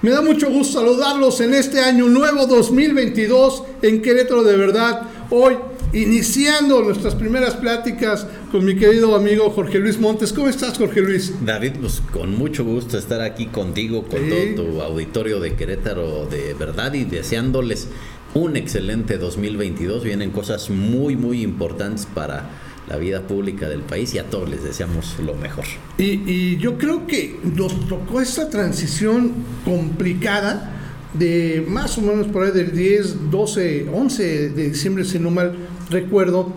Me da mucho gusto saludarlos en este año nuevo 2022 en Querétaro de verdad. Hoy iniciando nuestras primeras pláticas con mi querido amigo Jorge Luis Montes. ¿Cómo estás, Jorge Luis? David, pues con mucho gusto estar aquí contigo, con todo tu auditorio de Querétaro de verdad y deseándoles un excelente 2022. Vienen cosas muy, muy importantes para la vida pública del país y a todos les deseamos lo mejor. Y, yo creo que nos tocó esta transición complicada de más o menos por ahí del 10, 12, 11 de diciembre, si no mal recuerdo,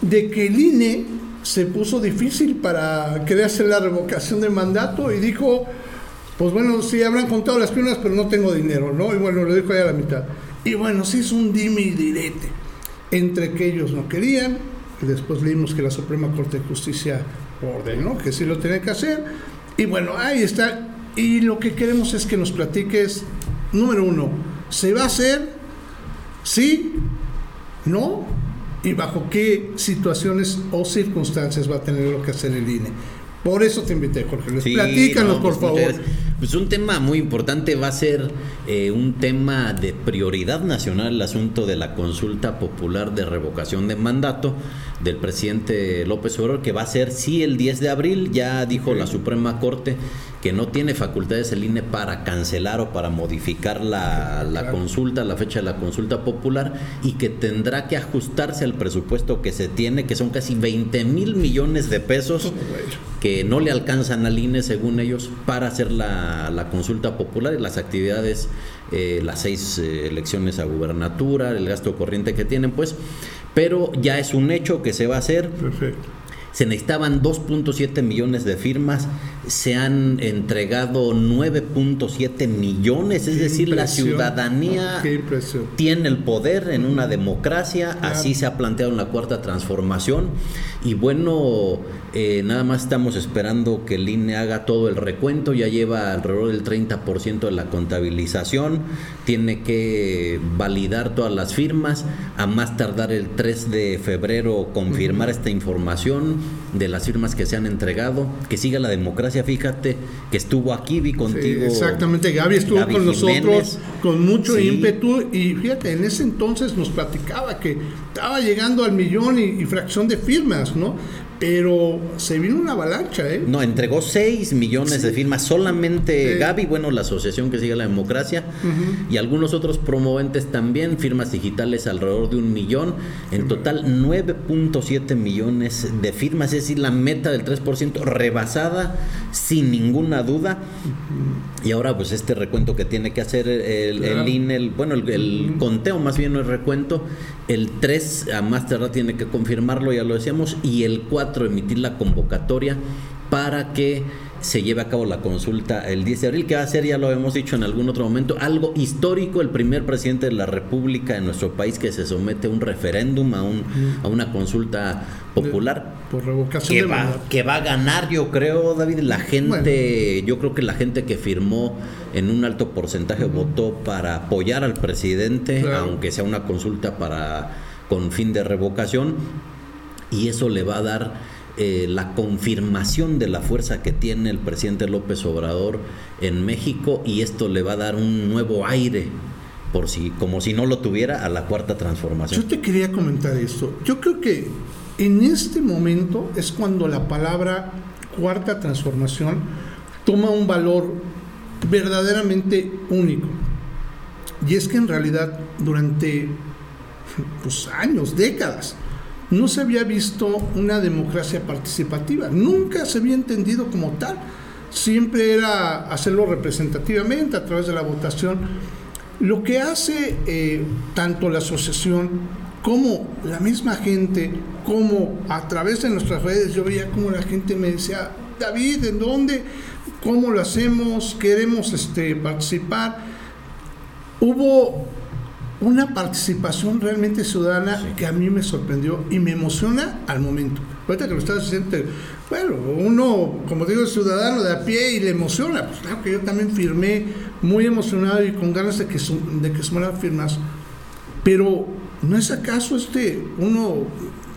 de que el INE se puso difícil para querer hacer la revocación de mandato y dijo, pues bueno, sí habrán contado las piernas, pero no tengo dinero, ¿no? Y bueno, lo dijo ahí a la mitad. Y bueno, sí es un dime y direte entre que ellos no querían, y después leímos que la Suprema Corte de Justicia ordenó que sí lo tenía que hacer. Y bueno, ahí está. Y lo que queremos es que nos platiques, número uno, ¿se va a hacer? ¿Sí? ¿No? ¿Y bajo qué situaciones o circunstancias va a tener lo que hacer el INE? Por eso te invité, Jorge. Platícanos, por pues, favor. Pues un tema muy importante va a ser eh, un tema de prioridad nacional, el asunto de la consulta popular de revocación de mandato del presidente López Obrador, que va a ser sí el 10 de abril, ya dijo la Suprema Corte que no tiene facultades el INE para cancelar o para modificar la, la consulta, la fecha de la consulta popular, y que tendrá que ajustarse al presupuesto que se tiene, que son casi 20 mil millones de pesos que no le alcanzan al INE, según ellos, para hacer la la, consulta popular y las actividades, eh, las seis eh, elecciones a gubernatura, el gasto corriente que tienen, pues, pero ya es un hecho que se va a hacer. Perfecto. Se necesitaban 2.7 millones de firmas, se han entregado 9.7 millones, es decir, la ciudadanía tiene el poder en una democracia, así se ha planteado en la cuarta transformación. Y bueno, eh, nada más estamos esperando que el INE haga todo el recuento, ya lleva alrededor del 30% de la contabilización, tiene que validar todas las firmas, a más tardar el 3 de febrero confirmar esta información de las firmas que se han entregado, que siga la democracia, fíjate que estuvo aquí, vi contigo. exactamente, Gaby estuvo con nosotros con mucho ímpetu y fíjate, en ese entonces nos platicaba que estaba llegando al millón y fracción de firmas, ¿no? Pero se vino una avalancha, ¿eh? No, entregó 6 millones de firmas solamente Gaby, bueno, la asociación que sigue la democracia, y algunos otros promoventes también, firmas digitales alrededor de un millón, en total 9.7 millones de firmas, es decir, la meta del 3% rebasada sin ninguna duda. Y ahora pues este recuento que tiene que hacer el, el INE, bueno, el, conteo más bien no es recuento, el 3 a más tardar tiene que confirmarlo, ya lo decíamos, y el 4 emitir la convocatoria para que se lleve a cabo la consulta el 10 de abril, que va a ser, ya lo hemos dicho en algún otro momento, algo histórico, el primer presidente de la República de nuestro país que se somete a un referéndum, a, un, a una consulta popular. por revocación que va, que va a ganar, yo creo, David, la gente, yo creo que la gente que firmó en un alto porcentaje votó para apoyar al presidente, aunque sea una consulta para con fin de revocación, y eso le va a dar eh, la confirmación de la fuerza que tiene el presidente López Obrador en México y esto le va a dar un nuevo aire por si como si no lo tuviera a la cuarta transformación. Yo te quería comentar esto. Yo creo que en este momento es cuando la palabra cuarta transformación toma un valor verdaderamente único. Y es que en realidad durante pues, años, décadas, no se había visto una democracia participativa, nunca se había entendido como tal. Siempre era hacerlo representativamente a través de la votación. Lo que hace eh, tanto la asociación como la misma gente, como a través de nuestras redes, yo veía como la gente me decía, David, ¿en dónde? ¿Cómo lo hacemos? ¿Queremos este, participar? Hubo una participación realmente ciudadana que a mí me sorprendió y me emociona al momento. Ahorita que lo estás diciendo, bueno, uno, como digo, es ciudadano de a pie y le emociona. Pues claro que yo también firmé muy emocionado y con ganas de que, de que firmas. Pero, ¿no es acaso este uno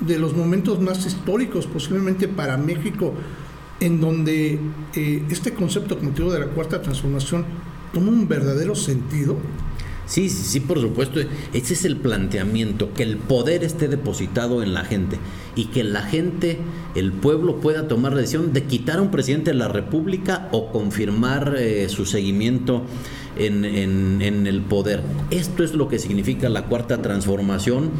de los momentos más históricos posiblemente para México en donde eh, este concepto, digo, de la cuarta transformación toma un verdadero sentido. Sí, sí, por supuesto. Ese es el planteamiento, que el poder esté depositado en la gente y que la gente, el pueblo pueda tomar la decisión de quitar a un presidente de la República o confirmar eh, su seguimiento en, en el poder. Esto es lo que significa la cuarta transformación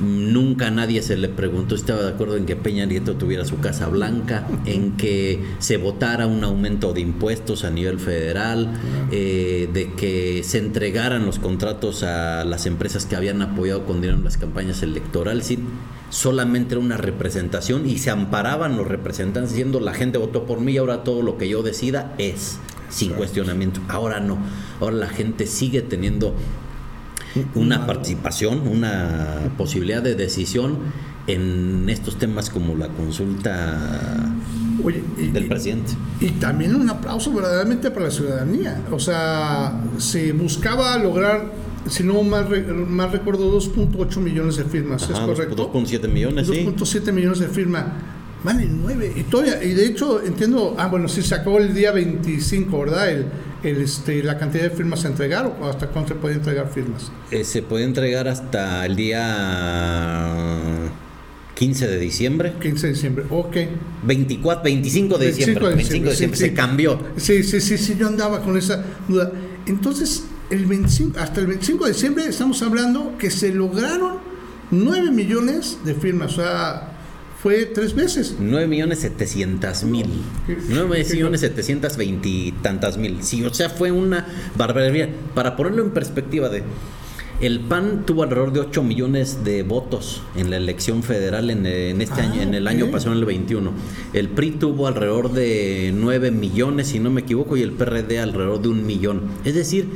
Nunca nadie se le preguntó, estaba de acuerdo en que Peña Nieto tuviera su Casa Blanca, en que se votara un aumento de impuestos a nivel federal, eh, de que se entregaran los contratos a las empresas que habían apoyado con dinero en las campañas electorales. solamente era una representación y se amparaban los representantes diciendo la gente votó por mí y ahora todo lo que yo decida es sin cuestionamiento. Ahora no, ahora la gente sigue teniendo una participación, una posibilidad de decisión en estos temas como la consulta del presidente. Y también un aplauso verdaderamente para la ciudadanía. O sea, se buscaba lograr, si no más, más recuerdo, 2.8 millones de firmas, ¿es correcto? 2.7 millones, 2.7 millones de firmas. Vale, 9. Y, todavía, y de hecho, entiendo, ah, bueno, sí, se acabó el día 25, ¿verdad? El, este, la cantidad de firmas a entregar o hasta cuándo se puede entregar firmas? Eh, se puede entregar hasta el día 15 de diciembre. 15 de diciembre, ok. 24, 25 de diciembre. 25 de diciembre, se cambió. Sí, sí, sí, sí, yo andaba con esa duda. Entonces, el 25, hasta el 25 de diciembre estamos hablando que se lograron 9 millones de firmas, o sea, fue tres veces. 9 millones 700 mil. 9 millones 720 y tantas mil. Sí, o sea, fue una barbaridad. Para ponerlo en perspectiva de... El PAN tuvo alrededor de 8 millones de votos en la elección federal en, este año, en el ah, año pasado, en el 21. El PRI tuvo alrededor de 9 millones, si no me equivoco, y el PRD alrededor de un millón. Es decir,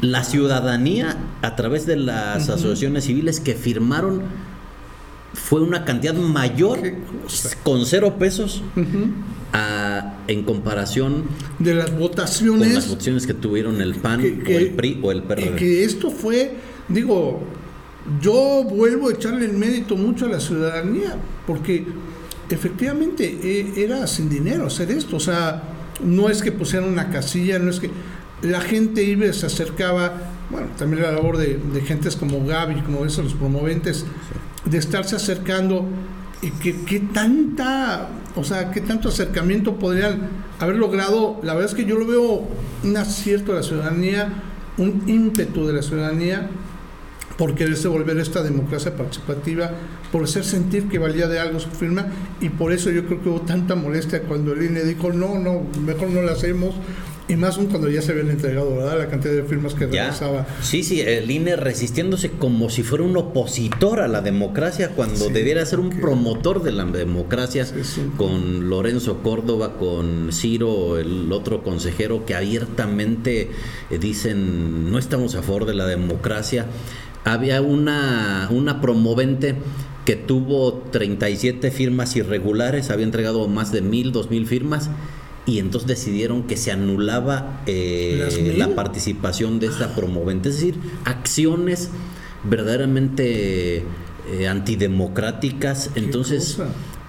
la ciudadanía, a través de las asociaciones civiles que firmaron fue una cantidad mayor con cero pesos en comparación de las votaciones. con las votaciones que tuvieron el PAN o el PRI o el PRD. Que esto fue, digo, yo vuelvo a echarle el mérito mucho a la ciudadanía porque efectivamente e, era sin dinero hacer esto, o sea, no es que pusieran una casilla, no es que la gente iba se acercaba, bueno, también la labor de, de gentes como Gaby, como esos los promoventes, de estarse acercando y que, que, tanta, o sea, qué tanto acercamiento podrían haber logrado. La verdad es que yo lo veo un acierto de la ciudadanía, un ímpetu de la ciudadanía por quererse volver esta democracia participativa, por hacer sentir que valía de algo su firma, y por eso yo creo que hubo tanta molestia cuando el INE dijo, no, no, mejor no la hacemos, y más aún cuando ya se habían entregado, ¿verdad? La cantidad de firmas que realizaba. Sí, sí, el INE resistiéndose como si fuera un opositor a la democracia cuando debiera ser un promotor de la democracia, con Lorenzo Córdoba, con Ciro, el otro consejero, que abiertamente eh, dicen no estamos a favor de la democracia. Había una, una promovente que tuvo 37 firmas irregulares, había entregado más de mil, dos mil firmas y entonces decidieron que se anulaba eh, la participación de esta promovente, es decir, acciones verdaderamente eh, antidemocráticas. Entonces,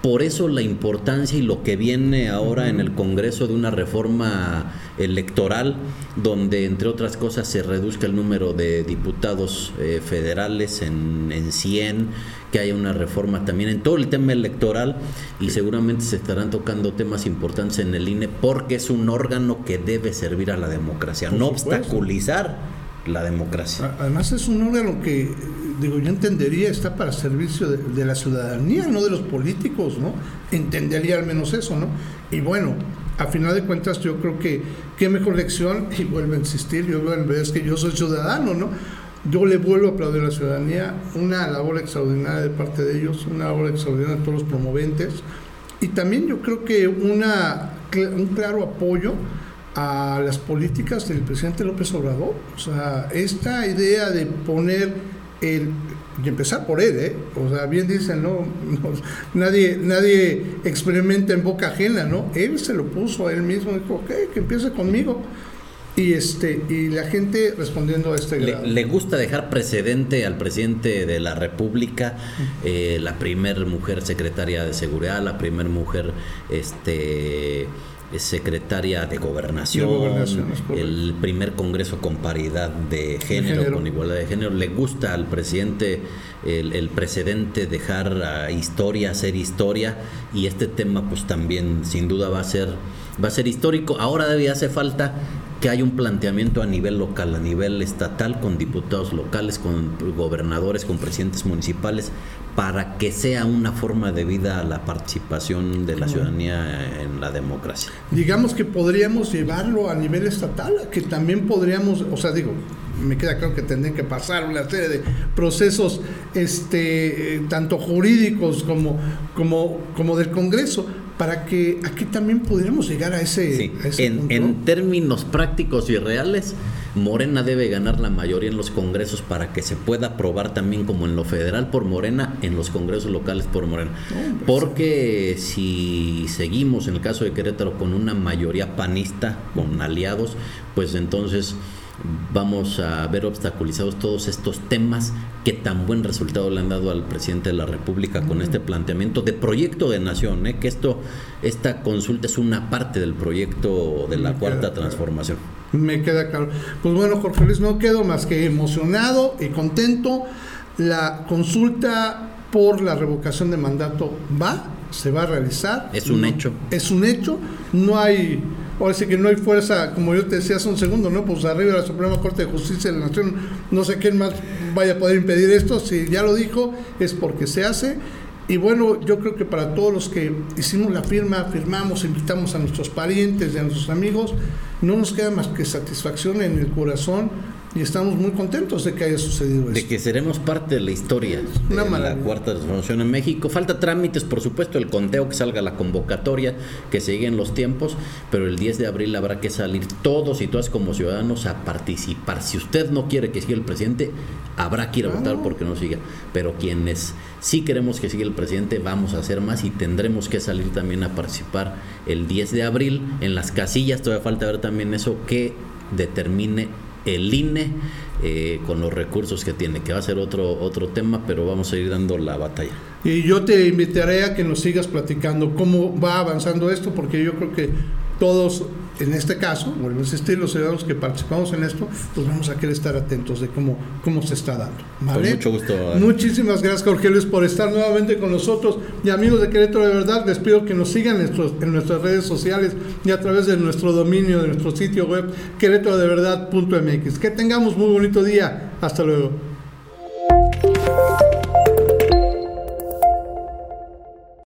por eso la importancia y lo que viene ahora en el Congreso de una reforma electoral, donde entre otras cosas se reduzca el número de diputados eh, federales en, en 100, que haya una reforma también en todo el tema electoral y seguramente se estarán tocando temas importantes en el INE porque es un órgano que debe servir a la democracia, no obstaculizar la democracia. Además es un órgano que, digo, yo entendería está para servicio de, la ciudadanía, no de los políticos, ¿no? Entendería al menos eso, ¿no? Y bueno, a final de cuentas yo creo que qué mejor lección, y vuelvo a insistir, yo es que yo soy ciudadano, ¿no? Yo le vuelvo a aplaudir a la ciudadanía, una labor extraordinaria de parte de ellos, una labor extraordinaria de todos los promoventes, y también yo creo que una, un claro apoyo a las políticas del presidente López Obrador. O sea, esta idea de poner el y empezar por él, ¿eh? O sea, bien dicen, ¿no? nadie, nadie experimenta en boca ajena, ¿no? Él se lo puso a él mismo, dijo, ok, que empiece conmigo. Y este y la gente respondiendo a este le, le, gusta dejar precedente al presidente de la República, eh, la primer mujer secretaria de seguridad, la primer mujer este secretaria de gobernación, el primer congreso con paridad de género, con igualdad de género. Le gusta al presidente el, precedente dejar historia, hacer historia y este tema pues también sin duda va a ser va a ser histórico. Ahora debe hace falta que haya un planteamiento a nivel local, a nivel estatal, con diputados locales, con gobernadores, con presidentes municipales, para que sea una forma de vida la participación de la ciudadanía en la democracia. Digamos que podríamos llevarlo a nivel estatal, que también podríamos, o sea, digo, me queda claro que tendrían que pasar una serie de procesos este tanto jurídicos como como como del Congreso para que aquí también pudiéramos llegar a ese, en, en términos prácticos y reales Morena debe ganar la mayoría en los congresos para que se pueda aprobar también como en lo federal por Morena, en los congresos locales por Morena. Pues Porque si seguimos en el caso de Querétaro con una mayoría panista, con aliados, pues entonces vamos a ver obstaculizados todos estos temas que tan buen resultado le han dado al presidente de la República con este planteamiento de proyecto de nación, ¿eh? que esto esta consulta es una parte del proyecto de la cuarta transformación. Me queda claro. Pues bueno, Jorge Luis, no quedo más que emocionado y contento. La consulta por la revocación de mandato va, se va a realizar. Es un hecho. Es un hecho. No hay, ahora sí que no hay fuerza, como yo te decía hace un segundo, ¿no? Pues arriba de la Suprema Corte de Justicia de la Nación, no sé quién más vaya a poder impedir esto. Si ya lo dijo, es porque se hace y bueno, yo creo que para todos los que hicimos la firma, firmamos, invitamos a nuestros parientes y a nuestros amigos, no nos queda más que satisfacción en el corazón y estamos muy contentos de que haya sucedido eso. De que seremos parte de la historia de la cuarta transformación en México. Falta trámites, por supuesto, el conteo, que salga la convocatoria, que siguen los tiempos, pero el 10 de abril habrá que salir todos y todas como ciudadanos a participar. Si usted no quiere que siga el presidente, habrá que ir a votar porque no siga. Pero quienes sí queremos que siga el presidente, vamos a hacer más y tendremos que salir también a participar el 10 de abril en las casillas. Todavía falta ver también eso que determine el INE eh, con los recursos que tiene, que va a ser otro, otro tema, pero vamos a ir dando la batalla. Y yo te invitaré a que nos sigas platicando cómo va avanzando esto, porque yo creo que todos en este caso, vuelvo a insistir, los ciudadanos que participamos en esto, pues vamos a querer estar atentos de cómo, cómo se está dando. ¿vale? Con mucho gusto. Muchísimas gracias, Jorge Luis, por estar nuevamente con nosotros. Y amigos de Querétaro, de verdad, les pido que nos sigan en, nuestros, en nuestras redes sociales y a través de nuestro dominio, de nuestro sitio web, querétarodeverdad.mx. Que tengamos muy bonito día. Hasta luego.